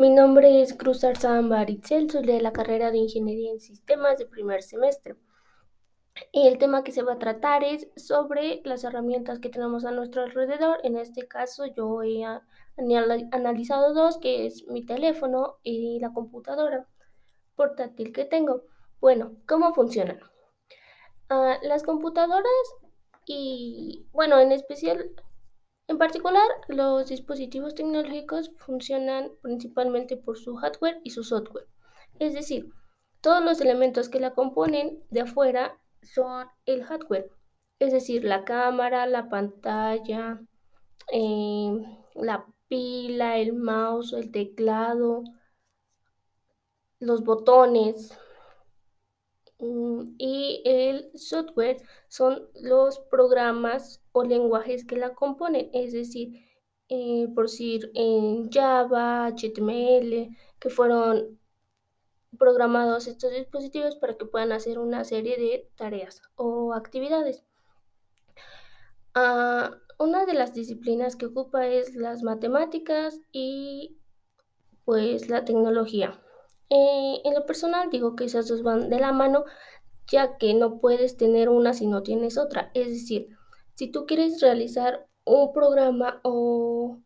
Mi nombre es Cruz Arzamba Aritzel, soy de la carrera de Ingeniería en Sistemas de primer semestre. Y el tema que se va a tratar es sobre las herramientas que tenemos a nuestro alrededor. En este caso yo he analizado dos, que es mi teléfono y la computadora portátil que tengo. Bueno, ¿cómo funcionan? Ah, las computadoras y, bueno, en especial, en particular, los dispositivos tecnológicos funcionan principalmente por su hardware y su software. Es decir, todos los elementos que la componen de afuera son el hardware, es decir, la cámara, la pantalla, em, la pila, el mouse, el teclado, los botones y el software son los programas o lenguajes que la componen, es decir, eh, por decir en Java, HTML, que fueron programados estos dispositivos para que puedan hacer una serie de tareas o actividades. Ah, una de las disciplinas que ocupa es las matemáticas y pues la tecnología. Eh, en lo personal digo que esas dos van de la mano ya que no puedes tener una si no tienes otra. Es decir, si tú quieres realizar un programa o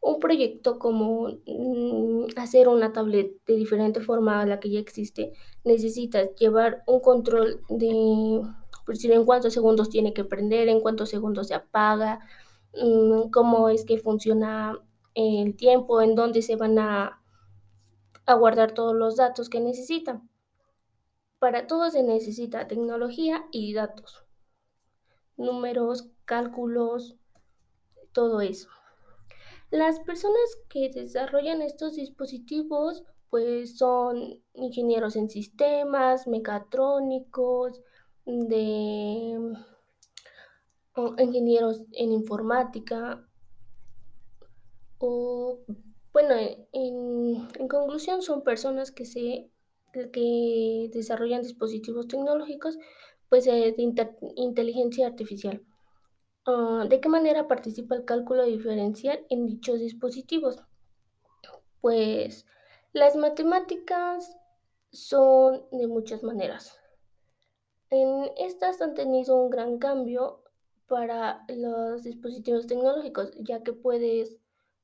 un proyecto como mm, hacer una tablet de diferente forma a la que ya existe, necesitas llevar un control de, por decir, en cuántos segundos tiene que prender, en cuántos segundos se apaga, mm, cómo es que funciona el tiempo, en dónde se van a, a guardar todos los datos que necesitan. Para todo se necesita tecnología y datos, números, cálculos, todo eso. Las personas que desarrollan estos dispositivos pues son ingenieros en sistemas, mecatrónicos, de ingenieros en informática o bueno, en, conclusión son personas que se que desarrollan dispositivos tecnológicos pues de inteligencia artificial. Ah, ¿De qué manera participa el cálculo diferencial en dichos dispositivos? Pues las matemáticas son de muchas maneras. En estas han tenido un gran cambio para los dispositivos tecnológicos, ya que puedes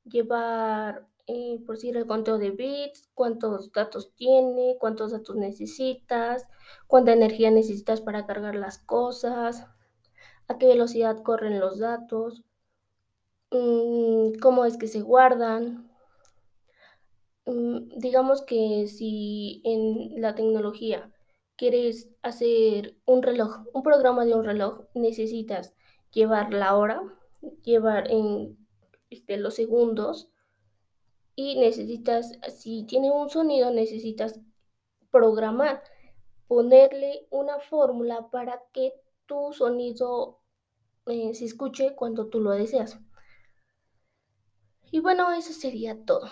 llevar, eh, por decir, el conteo de bits, cuántos datos tiene, cuántos datos necesitas, cuánta energía necesitas para cargar las cosas, a qué velocidad corren los datos, mm, cómo es que se guardan. Mm, digamos que si en la tecnología quieres hacer un reloj, un programa de un reloj, necesitas llevar la hora, llevar en este, los segundos y necesitas, si tiene un sonido, necesitas programar, ponerle una fórmula para que tu sonido eh, se escuche cuando tú lo deseas. Y bueno, eso sería todo.